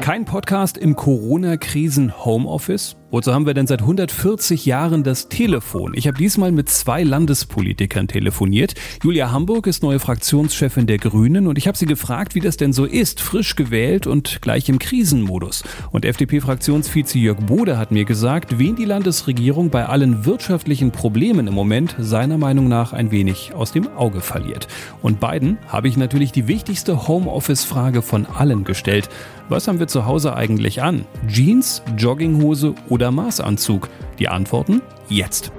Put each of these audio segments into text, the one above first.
Kein Podcast im Corona-Krisen-Homeoffice? Wozu haben wir denn seit 140 Jahren das Telefon? Ich habe diesmal mit zwei Landespolitikern telefoniert. Julia Hamburg ist neue Fraktionschefin der Grünen und ich habe sie gefragt, wie das denn so ist, frisch gewählt und gleich im Krisenmodus. Und FDP-Fraktionsvize Jörg Bode hat mir gesagt, wen die Landesregierung bei allen wirtschaftlichen Problemen im Moment seiner Meinung nach ein wenig aus dem Auge verliert. Und beiden habe ich natürlich die wichtigste Homeoffice-Frage von allen gestellt. Was haben wir zu Hause eigentlich an? Jeans, Jogginghose oder Maßanzug? Die Antworten jetzt.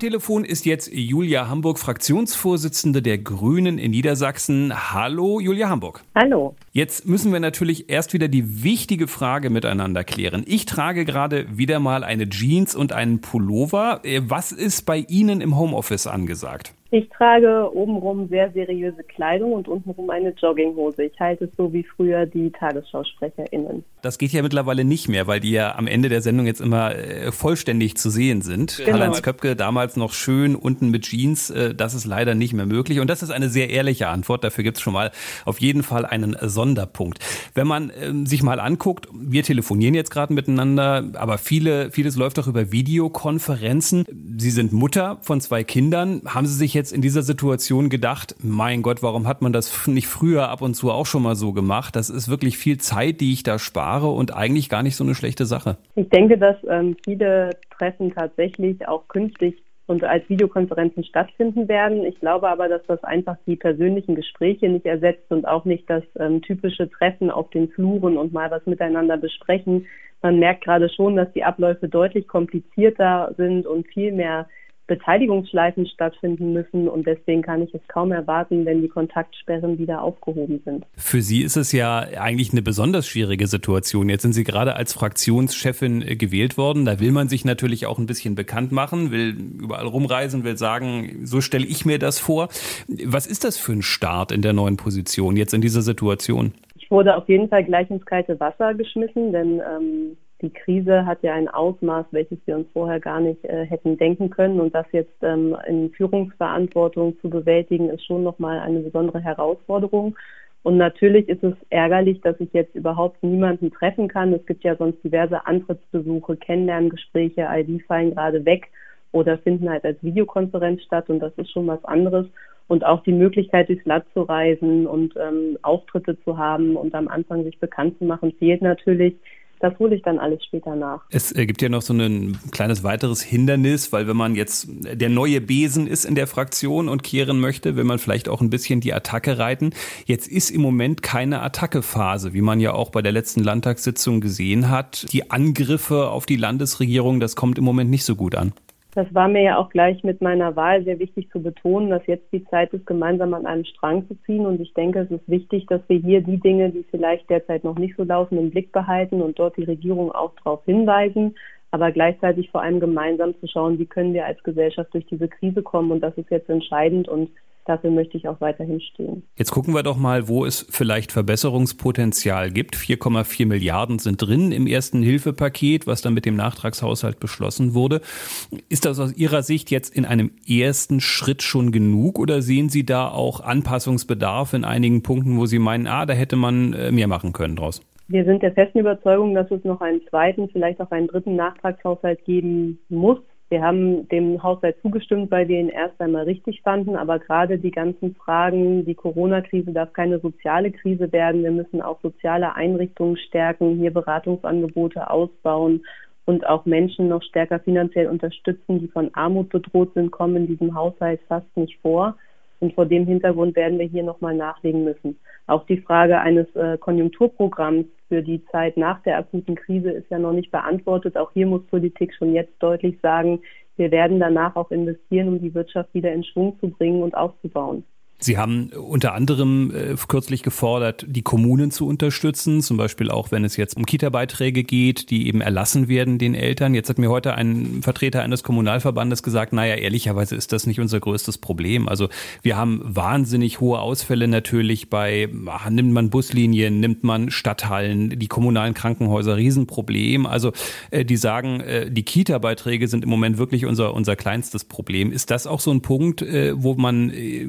Telefon ist jetzt Julia Hamburg, Fraktionsvorsitzende der Grünen in Niedersachsen. Hallo, Julia Hamburg. Hallo. Jetzt müssen wir natürlich erst wieder die wichtige Frage miteinander klären. Ich trage gerade wieder mal eine Jeans und einen Pullover. Äh, was ist bei Ihnen im Homeoffice angesagt? Ich trage obenrum sehr seriöse Kleidung und untenrum eine Jogginghose. Ich halte es so wie früher die TagesschausprecherInnen. Das geht ja mittlerweile nicht mehr, weil die ja am Ende der Sendung jetzt immer äh, vollständig zu sehen sind. Genau. Karl-Heinz Köpke damals noch schön unten mit Jeans, äh, das ist leider nicht mehr möglich. Und das ist eine sehr ehrliche Antwort. Dafür gibt es schon mal auf jeden Fall einen Sonderpunkt. Wenn man ähm, sich mal anguckt, wir telefonieren jetzt gerade miteinander, aber viele, vieles läuft auch über Videokonferenzen. Sie sind Mutter von zwei Kindern. Haben Sie sich jetzt jetzt in dieser Situation gedacht, mein Gott, warum hat man das nicht früher ab und zu auch schon mal so gemacht? Das ist wirklich viel Zeit, die ich da spare und eigentlich gar nicht so eine schlechte Sache. Ich denke, dass ähm, viele Treffen tatsächlich auch künftig und als Videokonferenzen stattfinden werden. Ich glaube aber, dass das einfach die persönlichen Gespräche nicht ersetzt und auch nicht das ähm, typische Treffen auf den Fluren und mal was miteinander besprechen. Man merkt gerade schon, dass die Abläufe deutlich komplizierter sind und viel mehr Beteiligungsschleifen stattfinden müssen und deswegen kann ich es kaum erwarten, wenn die Kontaktsperren wieder aufgehoben sind. Für Sie ist es ja eigentlich eine besonders schwierige Situation. Jetzt sind Sie gerade als Fraktionschefin äh, gewählt worden. Da will man sich natürlich auch ein bisschen bekannt machen, will überall rumreisen, will sagen, so stelle ich mir das vor. Was ist das für ein Start in der neuen Position jetzt in dieser Situation? Ich wurde auf jeden Fall gleich ins kalte Wasser geschmissen, denn ähm, die Krise hat ja ein Ausmaß, welches wir uns vorher gar nicht äh, hätten denken können. Und das jetzt ähm, in Führungsverantwortung zu bewältigen, ist schon nochmal eine besondere Herausforderung. Und natürlich ist es ärgerlich, dass ich jetzt überhaupt niemanden treffen kann. Es gibt ja sonst diverse Antrittsbesuche, Kennenlerngespräche, all die fallen gerade weg oder finden halt als Videokonferenz statt. Und das ist schon was anderes. Und auch die Möglichkeit, durchs Land zu reisen und ähm, Auftritte zu haben und am Anfang sich bekannt zu machen, fehlt natürlich das hole ich dann alles später nach. Es äh, gibt ja noch so ein kleines weiteres Hindernis, weil wenn man jetzt der neue Besen ist in der Fraktion und kehren möchte, will man vielleicht auch ein bisschen die Attacke reiten. Jetzt ist im Moment keine Attackephase, wie man ja auch bei der letzten Landtagssitzung gesehen hat. Die Angriffe auf die Landesregierung, das kommt im Moment nicht so gut an. Das war mir ja auch gleich mit meiner Wahl sehr wichtig zu betonen, dass jetzt die Zeit ist, gemeinsam an einem Strang zu ziehen. Und ich denke, es ist wichtig, dass wir hier die Dinge, die vielleicht derzeit noch nicht so laufen, im Blick behalten und dort die Regierung auch darauf hinweisen, aber gleichzeitig vor allem gemeinsam zu schauen, wie können wir als Gesellschaft durch diese Krise kommen. Und das ist jetzt entscheidend und dafür möchte ich auch weiterhin stehen. Jetzt gucken wir doch mal, wo es vielleicht Verbesserungspotenzial gibt. 4,4 Milliarden sind drin im ersten Hilfepaket, was dann mit dem Nachtragshaushalt beschlossen wurde. Ist das aus Ihrer Sicht jetzt in einem ersten Schritt schon genug oder sehen Sie da auch Anpassungsbedarf in einigen Punkten, wo Sie meinen, ah, da hätte man äh, mehr machen können draus? Wir sind der festen Überzeugung, dass es noch einen zweiten, vielleicht auch einen dritten Nachtragshaushalt geben muss. Wir haben dem Haushalt zugestimmt, weil wir ihn erst einmal richtig fanden. Aber gerade die ganzen Fragen, die Corona-Krise darf keine soziale Krise werden. Wir müssen auch soziale Einrichtungen stärken, hier Beratungsangebote ausbauen und auch Menschen noch stärker finanziell unterstützen, die von Armut bedroht sind, kommen in diesem Haushalt fast nicht vor. Und vor dem Hintergrund werden wir hier nochmal nachlegen müssen. Auch die Frage eines äh, Konjunkturprogramms für die Zeit nach der akuten Krise ist ja noch nicht beantwortet. Auch hier muss Politik schon jetzt deutlich sagen, wir werden danach auch investieren, um die Wirtschaft wieder in Schwung zu bringen und aufzubauen. Sie haben unter anderem äh, kürzlich gefordert, die Kommunen zu unterstützen, zum Beispiel auch wenn es jetzt um Kita-Beiträge geht, die eben erlassen werden den Eltern. Jetzt hat mir heute ein Vertreter eines Kommunalverbandes gesagt, naja, ehrlicherweise ist das nicht unser größtes Problem. Also wir haben wahnsinnig hohe Ausfälle natürlich bei, ach, nimmt man Buslinien, nimmt man Stadthallen, die kommunalen Krankenhäuser, Riesenproblem. Also äh, die sagen, äh, die Kita-Beiträge sind im Moment wirklich unser, unser kleinstes Problem. Ist das auch so ein Punkt, äh, wo man äh,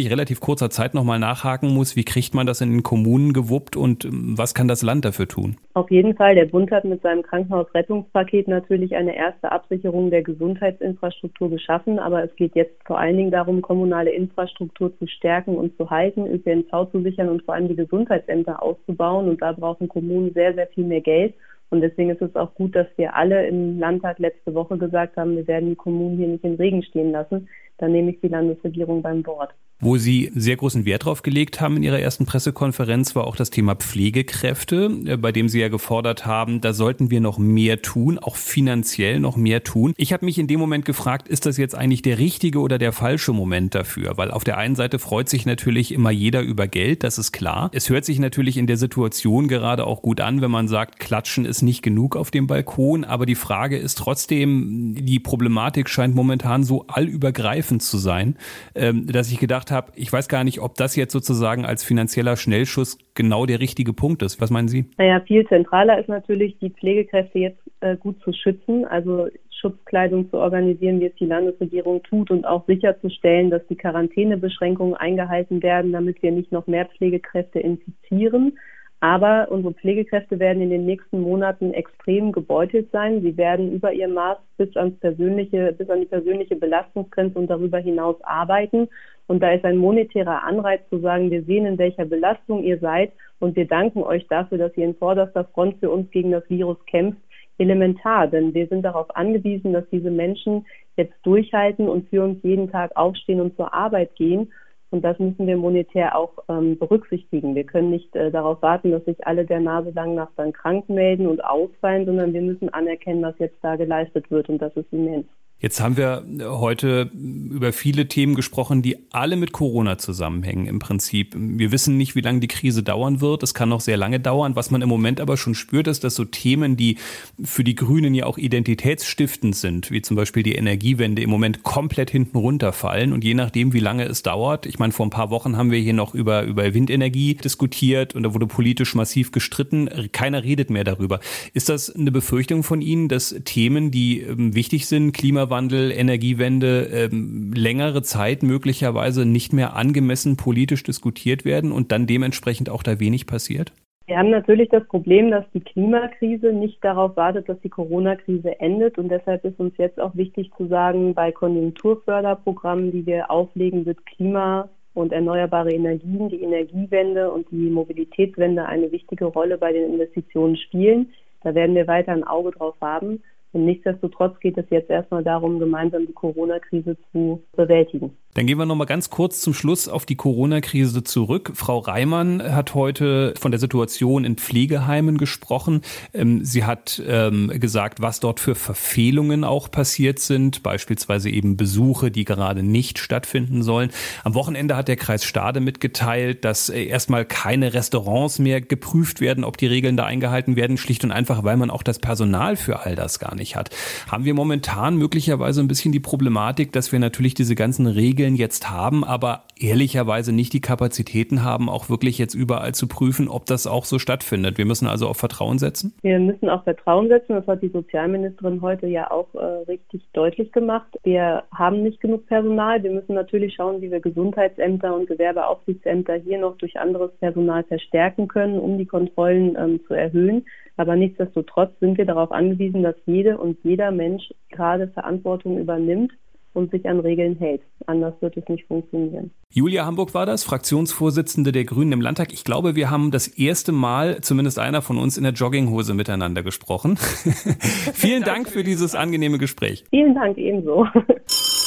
wahrscheinlich relativ kurzer Zeit nochmal nachhaken muss? Wie kriegt man das in den Kommunen gewuppt und ähm, was kann das Land dafür tun? Auf jeden Fall. Der Bund hat mit seinem Krankenhausrettungspaket natürlich eine erste Absicherung der Gesundheitsinfrastruktur geschaffen, aber es geht jetzt vor allen Dingen darum, kommunale Infrastruktur zu stärken und zu halten, ÖPNV zu sichern und vor allem die Gesundheitsämter auszubauen. Und da brauchen Kommunen sehr, sehr viel mehr Geld. Und deswegen ist es auch gut, dass wir alle im Landtag letzte Woche gesagt haben, wir werden die Kommunen hier nicht im Regen stehen lassen. Dann nehme ich die Landesregierung beim Wort. Wo Sie sehr großen Wert drauf gelegt haben in Ihrer ersten Pressekonferenz, war auch das Thema Pflegekräfte, äh, bei dem Sie ja gefordert haben, da sollten wir noch mehr tun, auch finanziell noch mehr tun. Ich habe mich in dem Moment gefragt, ist das jetzt eigentlich der richtige oder der falsche Moment dafür? Weil auf der einen Seite freut sich natürlich immer jeder über Geld, das ist klar. Es hört sich natürlich in der Situation gerade auch gut an, wenn man sagt, klatschen ist nicht genug auf dem Balkon, aber die Frage ist trotzdem, die Problematik scheint momentan so allübergreifend zu sein, ähm, dass ich gedacht habe, ich weiß gar nicht, ob das jetzt sozusagen als finanzieller Schnellschuss genau der richtige Punkt ist. Was meinen Sie? Naja, viel zentraler ist natürlich, die Pflegekräfte jetzt äh, gut zu schützen, also Schutzkleidung zu organisieren, wie es die Landesregierung tut und auch sicherzustellen, dass die Quarantänebeschränkungen eingehalten werden, damit wir nicht noch mehr Pflegekräfte infizieren. Aber unsere Pflegekräfte werden in den nächsten Monaten extrem gebeutelt sein. Sie werden über ihr Maß bis ans persönliche, bis an die persönliche Belastungsgrenze und darüber hinaus arbeiten. Und da ist ein monetärer Anreiz zu sagen, wir sehen, in welcher Belastung ihr seid und wir danken euch dafür, dass ihr in vorderster Front für uns gegen das Virus kämpft, elementar. Denn wir sind darauf angewiesen, dass diese Menschen jetzt durchhalten und für uns jeden Tag aufstehen und zur Arbeit gehen. Und das müssen wir monetär auch ähm, berücksichtigen. Wir können nicht äh, darauf warten, dass sich alle der Nase lang nach dann krank melden und ausfallen, sondern wir müssen anerkennen, was jetzt da geleistet wird. Und das ist immens. Jetzt haben wir heute über viele Themen gesprochen, die alle mit Corona zusammenhängen im Prinzip. Wir wissen nicht, wie lange die Krise dauern wird. Es kann noch sehr lange dauern. Was man im Moment aber schon spürt, ist, dass so Themen, die für die Grünen ja auch identitätsstiftend sind, wie zum Beispiel die Energiewende, im Moment komplett hinten runterfallen. Und je nachdem, wie lange es dauert, ich meine, vor ein paar Wochen haben wir hier noch über, über Windenergie diskutiert und da wurde politisch massiv gestritten. Keiner redet mehr darüber. Ist das eine Befürchtung von Ihnen, dass Themen, die ähm, wichtig sind, Klima Klimawandel, Energiewende ähm, längere Zeit möglicherweise nicht mehr angemessen politisch diskutiert werden und dann dementsprechend auch da wenig passiert? Wir haben natürlich das Problem, dass die Klimakrise nicht darauf wartet, dass die Corona-Krise endet. Und deshalb ist uns jetzt auch wichtig zu sagen, bei Konjunkturförderprogrammen, die wir auflegen, wird Klima und erneuerbare Energien, die Energiewende und die Mobilitätswende eine wichtige Rolle bei den Investitionen spielen. Da werden wir weiter ein Auge drauf haben. Und nichtsdestotrotz geht es jetzt erstmal darum, gemeinsam die Corona-Krise zu bewältigen. Dann gehen wir noch mal ganz kurz zum Schluss auf die Corona-Krise zurück. Frau Reimann hat heute von der Situation in Pflegeheimen gesprochen. Ähm, sie hat ähm, gesagt, was dort für Verfehlungen auch passiert sind, beispielsweise eben Besuche, die gerade nicht stattfinden sollen. Am Wochenende hat der Kreis Stade mitgeteilt, dass äh, erstmal keine Restaurants mehr geprüft werden, ob die Regeln da eingehalten werden, schlicht und einfach, weil man auch das Personal für all das gar nicht hat. Haben wir momentan möglicherweise ein bisschen die Problematik, dass wir natürlich diese ganzen Regeln Regeln jetzt haben, aber ehrlicherweise nicht die Kapazitäten haben, auch wirklich jetzt überall zu prüfen, ob das auch so stattfindet. Wir müssen also auf Vertrauen setzen? Wir müssen auf Vertrauen setzen. Das hat die Sozialministerin heute ja auch äh, richtig deutlich gemacht. Wir haben nicht genug Personal. Wir müssen natürlich schauen, wie wir Gesundheitsämter und Gewerbeaufsichtsämter hier noch durch anderes Personal verstärken können, um die Kontrollen ähm, zu erhöhen. Aber nichtsdestotrotz sind wir darauf angewiesen, dass jede und jeder Mensch gerade Verantwortung übernimmt und sich an Regeln hält. Anders wird es nicht funktionieren. Julia Hamburg war das, Fraktionsvorsitzende der Grünen im Landtag. Ich glaube, wir haben das erste Mal, zumindest einer von uns, in der Jogginghose miteinander gesprochen. Vielen Dank für dieses angenehme Gespräch. Vielen Dank ebenso.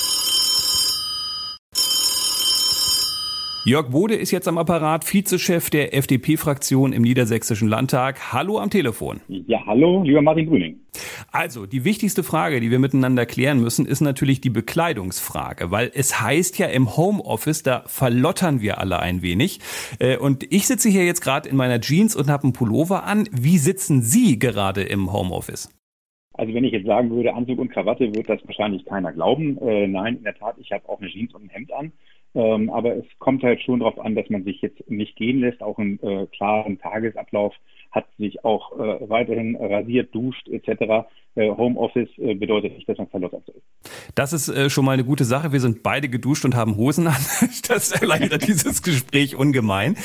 Jörg Bode ist jetzt am Apparat, Vizechef der FDP-Fraktion im Niedersächsischen Landtag. Hallo am Telefon. Ja, hallo, lieber Martin Grüning. Also, die wichtigste Frage, die wir miteinander klären müssen, ist natürlich die Bekleidungsfrage, weil es heißt ja im Homeoffice, da verlottern wir alle ein wenig. Äh, und ich sitze hier jetzt gerade in meiner Jeans und habe einen Pullover an. Wie sitzen Sie gerade im Homeoffice? Also wenn ich jetzt sagen würde, Anzug und Krawatte, wird das wahrscheinlich keiner glauben. Äh, nein, in der Tat, ich habe auch eine Jeans und ein Hemd an. Ähm, aber es kommt halt schon darauf an, dass man sich jetzt nicht gehen lässt, auch einen äh, klaren Tagesablauf hat, sich auch äh, weiterhin rasiert, duscht etc. Äh, Homeoffice äh, bedeutet nicht, dass man verlottert ist. Das ist äh, schon mal eine gute Sache. Wir sind beide geduscht und haben Hosen an. Das erleichtert dieses Gespräch ungemein.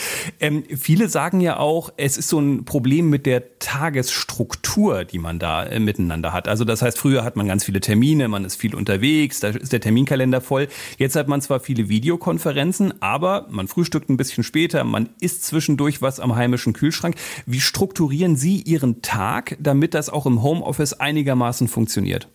Ähm, viele sagen ja auch, es ist so ein Problem mit der Tagesstruktur, die man da äh, miteinander hat. Also das heißt, früher hat man ganz viele Termine, man ist viel unterwegs, da ist der Terminkalender voll. Jetzt hat man zwar viele Videokonferenzen, aber man frühstückt ein bisschen später, man isst zwischendurch was am heimischen Kühlschrank. Wie strukturieren Sie Ihren Tag, damit das auch im Homeoffice einigermaßen funktioniert?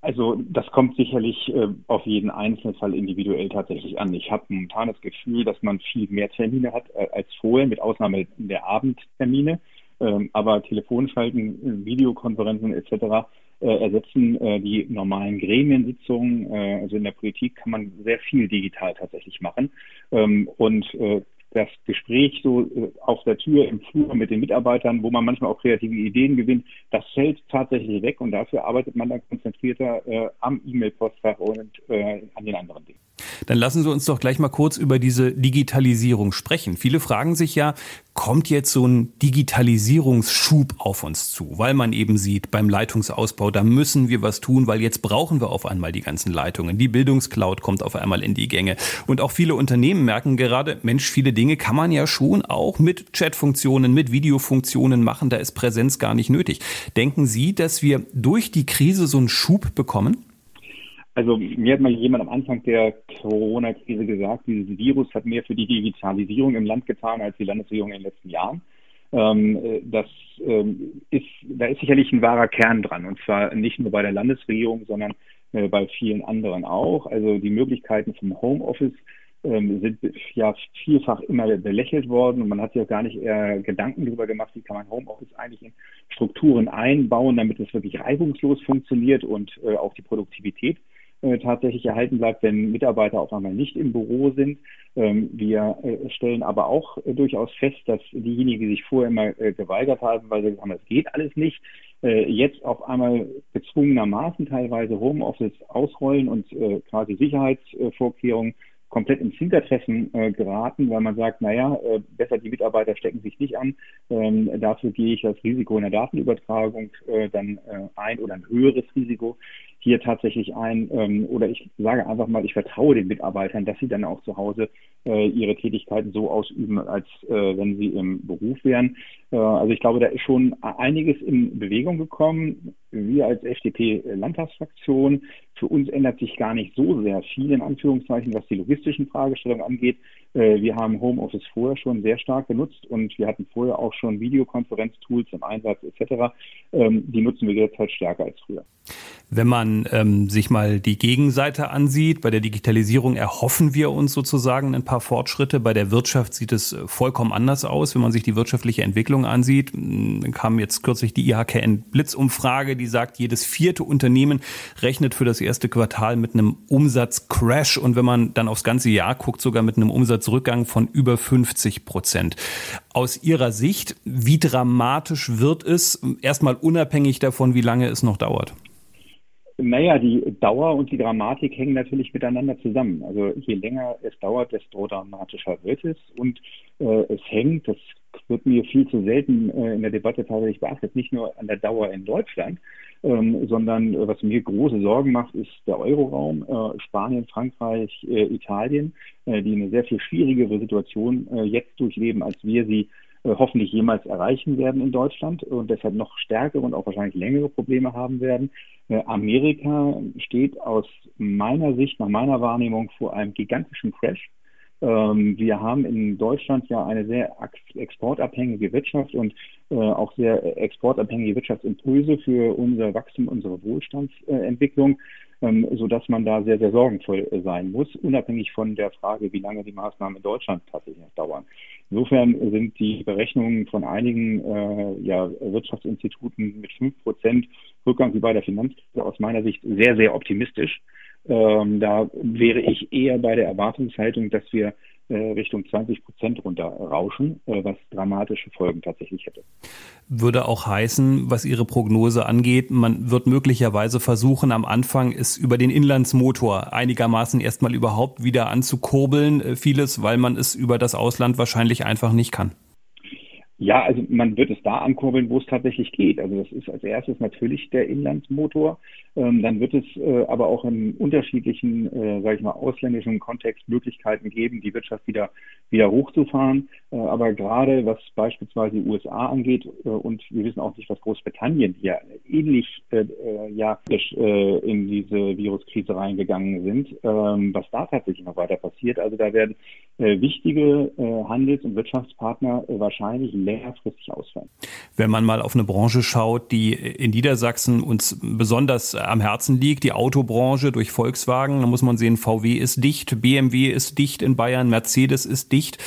Also das kommt sicherlich äh, auf jeden einzelnen Fall individuell tatsächlich an. Ich habe momentan das Gefühl, dass man viel mehr Termine hat äh, als vorher, mit Ausnahme der Abendtermine. Ähm, aber Telefonschalten, Videokonferenzen etc. Äh, ersetzen äh, die normalen Gremiensitzungen. Äh, also in der Politik kann man sehr viel digital tatsächlich machen. Ähm, und äh, das Gespräch so äh, auf der Tür im Flur mit den Mitarbeitern, wo man manchmal auch kreative Ideen gewinnt, das fällt tatsächlich weg und dafür arbeitet man dann konzentrierter äh, am E-Mail-Postfach und äh, an den anderen Dingen. Dann lassen Sie uns doch gleich mal kurz über diese Digitalisierung sprechen. Viele fragen sich ja, kommt jetzt so ein Digitalisierungsschub auf uns zu, weil man eben sieht, beim Leitungsausbau, da müssen wir was tun, weil jetzt brauchen wir auf einmal die ganzen Leitungen. Die Bildungscloud kommt auf einmal in die Gänge. Und auch viele Unternehmen merken gerade, Mensch, viele Dinge kann man ja schon auch mit Chatfunktionen, mit Videofunktionen machen. Da ist Präsenz gar nicht nötig. Denken Sie, dass wir durch die Krise so einen Schub bekommen? Also mir hat mal jemand am Anfang der Corona-Krise gesagt, dieses Virus hat mehr für die Digitalisierung im Land getan als die Landesregierung in den letzten Jahren. Ähm, das ähm, ist, da ist sicherlich ein wahrer Kern dran und zwar nicht nur bei der Landesregierung, sondern äh, bei vielen anderen auch. Also die Möglichkeiten vom Homeoffice ähm, sind ja vielfach immer belächelt worden und man hat sich auch gar nicht eher Gedanken darüber gemacht, wie kann man Homeoffice eigentlich in Strukturen einbauen, damit es wirklich reibungslos funktioniert und äh, auch die Produktivität äh, tatsächlich erhalten bleibt, wenn Mitarbeiter auf einmal nicht im Büro sind. Ähm, wir äh, stellen aber auch äh, durchaus fest, dass diejenigen, die sich vorher immer äh, geweigert haben, weil sie gesagt haben, das geht alles nicht, äh, jetzt auf einmal gezwungenermaßen teilweise Homeoffice ausrollen und äh, quasi Sicherheitsvorkehrungen komplett ins Hintertreffen äh, geraten, weil man sagt, naja, äh, besser die Mitarbeiter stecken sich nicht an. Ähm, dafür gehe ich das Risiko in der Datenübertragung äh, dann äh, ein oder ein höheres Risiko hier tatsächlich ein. Ähm, oder ich sage einfach mal, ich vertraue den Mitarbeitern, dass sie dann auch zu Hause äh, ihre Tätigkeiten so ausüben, als äh, wenn sie im Beruf wären. Äh, also ich glaube, da ist schon einiges in Bewegung gekommen. Wir als FDP-Landtagsfraktion, für uns ändert sich gar nicht so sehr viel in Anführungszeichen, was die logistischen Fragestellungen angeht. Äh, wir haben Homeoffice vorher schon sehr stark genutzt und wir hatten vorher auch schon Videokonferenztools im Einsatz etc. Ähm, die nutzen wir jetzt halt stärker als früher. Wenn man ähm, sich mal die Gegenseite ansieht, bei der Digitalisierung erhoffen wir uns sozusagen ein paar Fortschritte. Bei der Wirtschaft sieht es äh, vollkommen anders aus. Wenn man sich die wirtschaftliche Entwicklung ansieht, dann kam jetzt kürzlich die IHKN Blitzumfrage, die sagt, jedes vierte Unternehmen rechnet für das erste Quartal mit einem Umsatzcrash und wenn man dann aufs ganze Jahr guckt, sogar mit einem Umsatzrückgang von über 50 Prozent. Aus Ihrer Sicht, wie dramatisch wird es, erstmal unabhängig davon, wie lange es noch dauert? Naja, die Dauer und die Dramatik hängen natürlich miteinander zusammen. Also je länger es dauert, desto dramatischer wird es. Und äh, es hängt, das wird mir viel zu selten äh, in der Debatte tatsächlich beachtet, nicht nur an der Dauer in Deutschland, ähm, sondern äh, was mir große Sorgen macht, ist der Euroraum, äh, Spanien, Frankreich, äh, Italien, äh, die eine sehr viel schwierigere Situation jetzt durchleben, als wir sie hoffentlich jemals erreichen werden in Deutschland und deshalb noch stärkere und auch wahrscheinlich längere Probleme haben werden. Äh, Amerika steht aus meiner Sicht, nach meiner Wahrnehmung vor einem gigantischen Crash. Ähm, wir haben in Deutschland ja eine sehr exportabhängige Wirtschaft und äh, auch sehr exportabhängige Wirtschaftsimpulse für unser Wachstum, unsere Wohlstandsentwicklung. Ähm, sodass man da sehr, sehr sorgenvoll äh, sein muss, unabhängig von der Frage, wie lange die Maßnahmen in Deutschland tatsächlich dauern. Insofern sind die Berechnungen von einigen äh, ja, Wirtschaftsinstituten mit fünf Prozent Rückgang wie bei der Finanzkrise aus meiner Sicht sehr, sehr optimistisch. Ähm, da wäre ich eher bei der Erwartungshaltung, dass wir Richtung 20 Prozent runterrauschen, äh, was dramatische Folgen tatsächlich hätte. Würde auch heißen, was Ihre Prognose angeht, man wird möglicherweise versuchen, am Anfang es über den Inlandsmotor einigermaßen erstmal überhaupt wieder anzukurbeln, äh, vieles, weil man es über das Ausland wahrscheinlich einfach nicht kann. Ja, also man wird es da ankurbeln, wo es tatsächlich geht. Also das ist als erstes natürlich der Inlandsmotor. Ähm, dann wird es äh, aber auch in unterschiedlichen, äh, sage ich mal, ausländischen Kontext Möglichkeiten geben, die Wirtschaft wieder wieder hochzufahren. Äh, aber gerade was beispielsweise die USA angeht äh, und wir wissen auch nicht, was Großbritannien hier ähnlich äh, äh, ja äh, in diese Viruskrise reingegangen sind, ähm, was da tatsächlich noch weiter passiert. Also da werden wichtige Handels- und Wirtschaftspartner wahrscheinlich längerfristig ausfallen. Wenn man mal auf eine Branche schaut, die in Niedersachsen uns besonders am Herzen liegt, die Autobranche durch Volkswagen, dann muss man sehen, VW ist dicht, BMW ist dicht in Bayern, Mercedes ist dicht.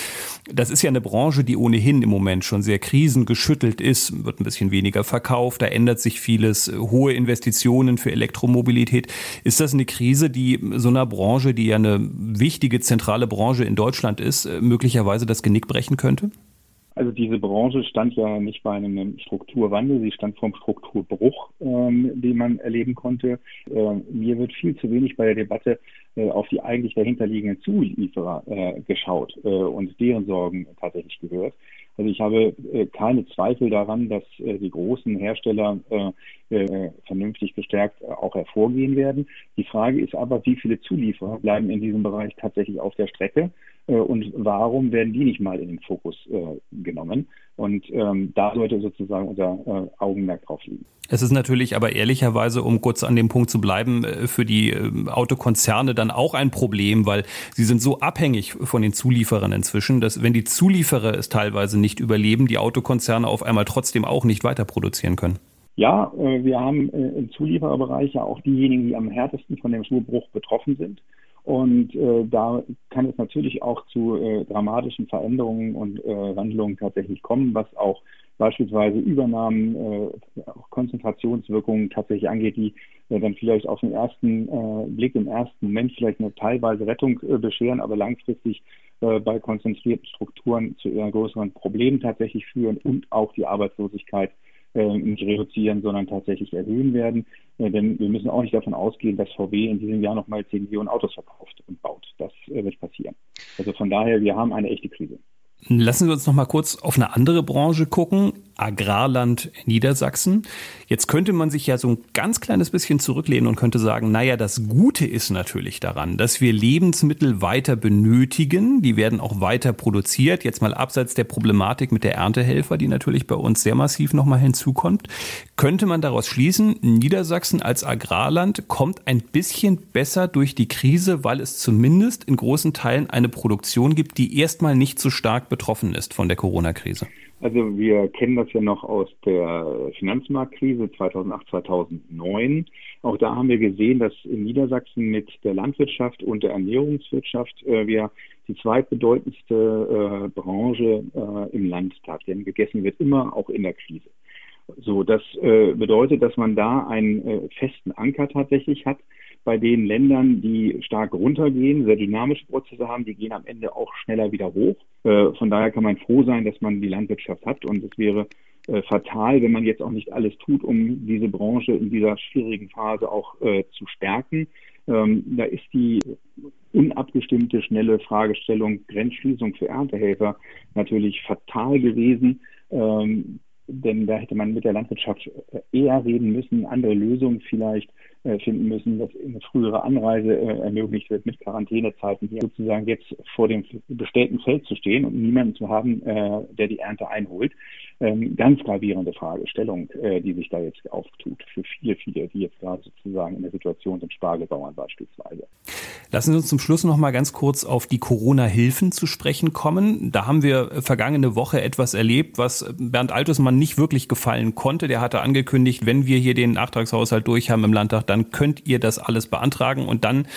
Das ist ja eine Branche, die ohnehin im Moment schon sehr krisengeschüttelt ist, wird ein bisschen weniger verkauft, da ändert sich vieles, hohe Investitionen für Elektromobilität. Ist das eine Krise, die so einer Branche, die ja eine wichtige zentrale Branche in Deutschland ist, möglicherweise das Genick brechen könnte? Also diese Branche stand ja nicht bei einem Strukturwandel, sie stand vom Strukturbruch, ähm, den man erleben konnte. Äh, mir wird viel zu wenig bei der Debatte äh, auf die eigentlich dahinterliegenden Zulieferer äh, geschaut äh, und deren Sorgen tatsächlich gehört. Also ich habe äh, keine Zweifel daran, dass äh, die großen Hersteller vernünftig gestärkt auch hervorgehen werden. Die Frage ist aber, wie viele Zulieferer bleiben in diesem Bereich tatsächlich auf der Strecke äh, und warum werden die nicht mal in den Fokus äh, genommen? Und ähm, da sollte sozusagen unser äh, Augenmerk drauf liegen. Es ist natürlich aber ehrlicherweise, um kurz an dem Punkt zu bleiben, äh, für die ähm, Autokonzerne dann auch ein Problem, weil sie sind so abhängig von den Zulieferern inzwischen, dass wenn die Zulieferer es teilweise nicht überleben, die Autokonzerne auf einmal trotzdem auch nicht weiter produzieren können. Ja, äh, wir haben im Zuliefererbereich ja auch diejenigen, die am härtesten von dem Schuhbruch betroffen sind. Und äh, da kann es natürlich auch zu äh, dramatischen Veränderungen und äh, Wandlungen tatsächlich kommen, was auch beispielsweise Übernahmen, äh, auch Konzentrationswirkungen tatsächlich angeht, die äh, dann vielleicht auf den ersten äh, Blick, im ersten Moment vielleicht eine teilweise Rettung äh, bescheren, aber langfristig äh, bei konzentrierten Strukturen zu eher größeren Problemen tatsächlich führen und auch die Arbeitslosigkeit nicht reduzieren, sondern tatsächlich erhöhen werden. Äh, denn wir müssen auch nicht davon ausgehen, dass VW in diesem Jahr nochmal 10 Millionen Autos verkauft und baut. Das äh, wird passieren. Also von daher, wir haben eine echte Krise. Lassen Sie uns noch mal kurz auf eine andere Branche gucken. Agrarland Niedersachsen. Jetzt könnte man sich ja so ein ganz kleines bisschen zurücklehnen und könnte sagen, naja, das Gute ist natürlich daran, dass wir Lebensmittel weiter benötigen. Die werden auch weiter produziert. Jetzt mal abseits der Problematik mit der Erntehelfer, die natürlich bei uns sehr massiv noch mal hinzukommt. Könnte man daraus schließen, Niedersachsen als Agrarland kommt ein bisschen besser durch die Krise, weil es zumindest in großen Teilen eine Produktion gibt, die erstmal nicht so stark betroffen ist von der Corona-Krise? Also wir kennen das ja noch aus der Finanzmarktkrise 2008, 2009. Auch da haben wir gesehen, dass in Niedersachsen mit der Landwirtschaft und der Ernährungswirtschaft äh, wir die zweitbedeutendste äh, Branche äh, im Land tat. Denn gegessen wird immer, auch in der Krise. So, das äh, bedeutet, dass man da einen äh, festen Anker tatsächlich hat bei den Ländern, die stark runtergehen, sehr dynamische Prozesse haben, die gehen am Ende auch schneller wieder hoch. Äh, von daher kann man froh sein, dass man die Landwirtschaft hat und es wäre äh, fatal, wenn man jetzt auch nicht alles tut, um diese Branche in dieser schwierigen Phase auch äh, zu stärken. Ähm, da ist die unabgestimmte, schnelle Fragestellung Grenzschließung für Erntehelfer natürlich fatal gewesen. Ähm, denn da hätte man mit der Landwirtschaft eher reden müssen, andere Lösungen vielleicht finden müssen, dass eine frühere Anreise äh, ermöglicht wird mit Quarantänezeiten hier sozusagen jetzt vor dem bestellten Feld zu stehen und niemanden zu haben, äh, der die Ernte einholt. ähm, ganz gravierende Fragestellung, äh, die sich da jetzt auftut für viele, viele, die jetzt gerade sozusagen in der Situation sind, Spargelbauern beispielsweise. Lassen Sie uns zum Schluss noch mal ganz kurz auf die Corona-Hilfen zu sprechen kommen. Da haben wir vergangene Woche etwas erlebt, was Bernd Altusmann nicht wirklich gefallen konnte. Der hatte angekündigt, wenn wir hier den Nachtragshaushalt durch haben im Landtag, dann könnt ihr das alles beantragen und dann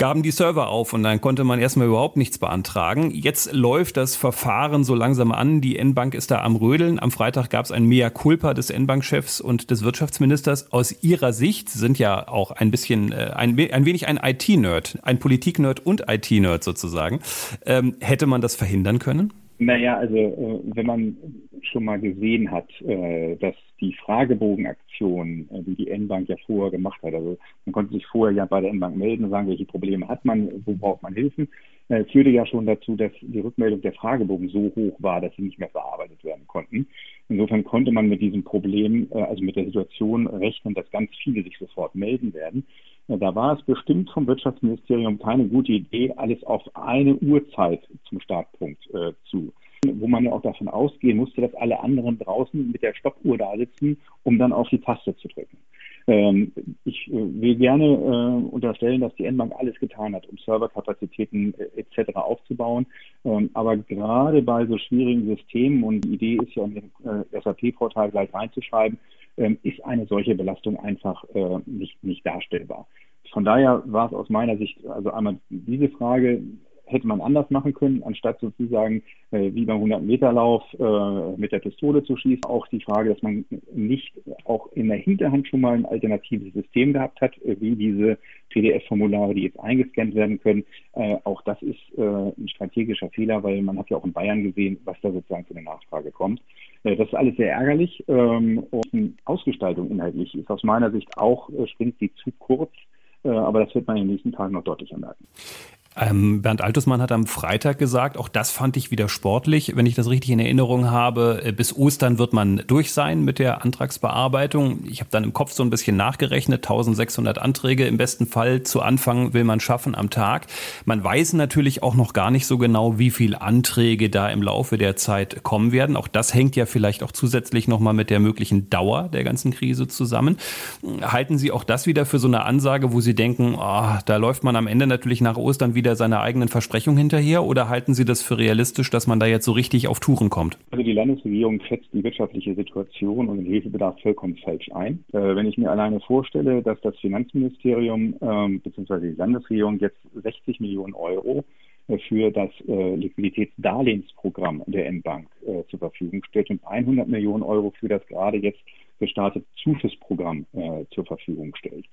gaben die Server auf und dann konnte man erstmal überhaupt nichts beantragen. Jetzt läuft das Verfahren so langsam an. Die N-Bank ist da am Rödeln. Am Freitag gab es ein Mea culpa des N-Bank-Chefs und des Wirtschaftsministers. Aus ihrer Sicht sind ja auch ein bisschen, äh, ein, ein wenig ein IT-Nerd, ein Politik-Nerd und IT-Nerd sozusagen. Ähm, hätte man das verhindern können? Naja, also äh, wenn man schon mal gesehen hat, äh, dass die Fragebogenaktion, äh, die die N-Bank ja vorher gemacht hat, also man konnte sich vorher ja bei der N-Bank melden und sagen, welche Probleme hat man, wo braucht man Hilfen, äh, führte ja schon dazu, dass die Rückmeldung der Fragebogen so hoch war, dass sie nicht mehr verarbeitet werden konnten. Insofern konnte man mit diesem Problem, äh, also mit der Situation rechnen, dass ganz viele sich sofort melden werden. Äh, da war es bestimmt vom Wirtschaftsministerium keine gute Idee, alles auf eine Uhrzeit zum Startpunkt äh, zu wo man ja auch davon ausgehen musste, dass alle anderen draußen mit der Stoppuhr da sitzen, um dann auf die Taste zu drücken. Ähm, ich äh, will gerne äh, unterstellen, dass die N-Bank alles getan hat, um Serverkapazitäten äh, etc. aufzubauen. Ähm, aber gerade bei so schwierigen Systemen, und die Idee ist ja, um den äh, SAP-Portal gleich reinzuschreiben, ähm, ist eine solche Belastung einfach nicht, nicht darstellbar. Von daher war es aus meiner Sicht, also einmal diese Frage, hätte man anders machen können, anstatt sozusagen äh, wie beim 100-Meter-Lauf äh, mit der Pistole zu schießen. Auch die Frage, dass man nicht auch in der Hinterhand schon mal ein alternatives System gehabt hat, äh, wie diese PDF-Formulare, die jetzt eingescannt werden können. Äh, auch das ist äh, ein strategischer Fehler, weil man hat ja auch in Bayern gesehen, was da sozusagen für eine Nachfrage kommt. Äh, das ist alles sehr ärgerlich. Ähm, und Ausgestaltung inhaltlich ist aus meiner Sicht auch, springt sie zu kurz. Aber das wird man in den nächsten Tagen noch deutlicher merken. Ähm, Bernd Altusmann hat am Freitag gesagt, auch das fand ich wieder sportlich, wenn ich das richtig in Erinnerung habe. Äh, bis Ostern wird man durch sein mit der Antragsbearbeitung. Ich habe dann im Kopf so ein bisschen nachgerechnet, 1600 Anträge im besten Fall zu Anfang will man schaffen am Tag. Man weiß natürlich auch noch gar nicht so genau, wie viele Anträge da im Laufe der Zeit kommen werden. Auch das hängt ja vielleicht auch zusätzlich nochmal mit der möglichen Dauer der ganzen Krise zusammen. Halten Sie auch das wieder für so eine Ansage, wo Sie denken, oh, da läuft man am Ende natürlich nach Ostern wieder wieder seiner eigenen Versprechung hinterher oder halten Sie das für realistisch, dass man da jetzt so richtig auf Touren kommt? Also die Landesregierung schätzt die wirtschaftliche Situation und den Hilfebedarf vollkommen falsch ein. Äh, wenn ich mir alleine vorstelle, dass das Finanzministerium ähm, bzw. die Landesregierung jetzt 60 Millionen Euro äh, für das äh, Liquiditätsdarlehensprogramm der M-Bank äh, zur Verfügung stellt und 100 Millionen Euro für das gerade jetzt gestartete Zuschussprogramm äh, zur Verfügung stellt.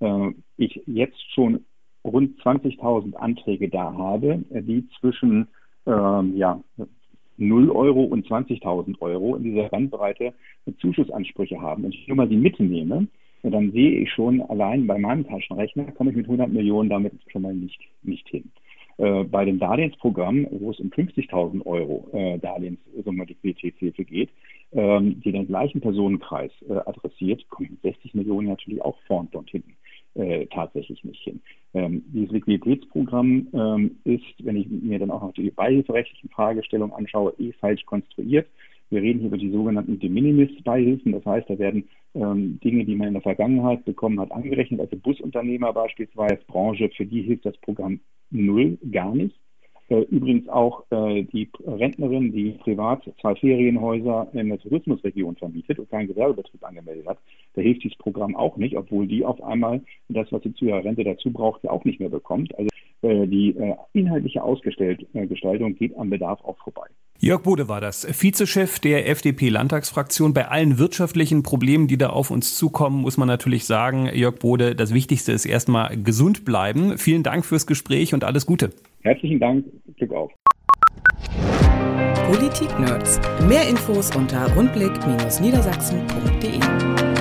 Äh, ich jetzt schon rund 20.000 Anträge da habe, die zwischen ähm, ja, 0 Euro und 20.000 Euro in dieser Bandbreite Zuschussansprüche haben. Und ich nur mal die Mitte nehme, dann sehe ich schon allein bei meinem Taschenrechner, komme ich mit 100 Millionen damit schon mal nicht, nicht hin. Äh, bei dem Darlehensprogramm, wo es um 50.000 Euro äh, Darlehenssumme Liquiditätshilfe geht, ähm, die den gleichen Personenkreis äh, adressiert, kommen 60 Millionen natürlich auch vorn und hinten äh, tatsächlich nicht hin. Ähm, dieses Liquiditätsprogramm ähm, ist, wenn ich mir dann auch noch die beihilferechtlichen Fragestellungen anschaue, eh falsch konstruiert. Wir reden hier über die sogenannten De Minimis-Beihilfen. Das heißt, da werden ähm, Dinge, die man in der Vergangenheit bekommen hat, angerechnet. Also Busunternehmer beispielsweise, Branche, für die hilft das Programm null, gar nicht. Äh, übrigens auch äh, die Rentnerin, die privat zwei Ferienhäuser in der Tourismusregion vermietet und keinen Gewerbebetrieb angemeldet hat, da hilft dieses Programm auch nicht, obwohl die auf einmal das, was sie zu ihrer Rente dazu braucht, ja auch nicht mehr bekommt. Also die inhaltliche Ausgestaltung geht am Bedarf auch vorbei. Jörg Bode war das, Vizechef der FDP-Landtagsfraktion. Bei allen wirtschaftlichen Problemen, die da auf uns zukommen, muss man natürlich sagen, Jörg Bode, das Wichtigste ist erstmal gesund bleiben. Vielen Dank fürs Gespräch und alles Gute. Herzlichen Dank, Glück auf. Politik Nerds. Mehr Infos unter rundblick-niedersachsen.de.